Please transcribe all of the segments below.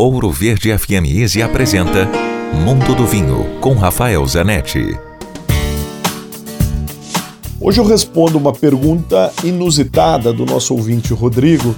Ouro Verde FM Easy apresenta Mundo do Vinho com Rafael Zanetti. Hoje eu respondo uma pergunta inusitada do nosso ouvinte Rodrigo,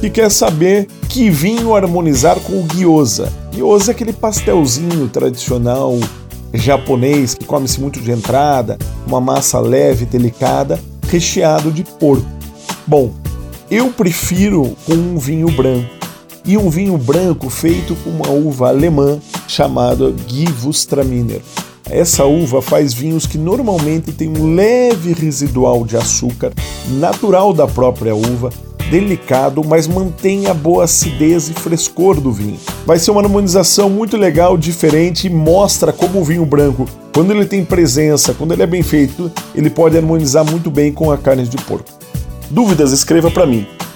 que quer saber que vinho harmonizar com o gyoza. Gyoza é aquele pastelzinho tradicional japonês que come-se muito de entrada, uma massa leve e delicada, recheado de porco. Bom, eu prefiro com um vinho branco e um vinho branco feito com uma uva alemã chamada Gewürztraminer. Essa uva faz vinhos que normalmente têm um leve residual de açúcar, natural da própria uva, delicado, mas mantém a boa acidez e frescor do vinho. Vai ser uma harmonização muito legal, diferente e mostra como o vinho branco, quando ele tem presença, quando ele é bem feito, ele pode harmonizar muito bem com a carne de porco. Dúvidas, escreva para mim.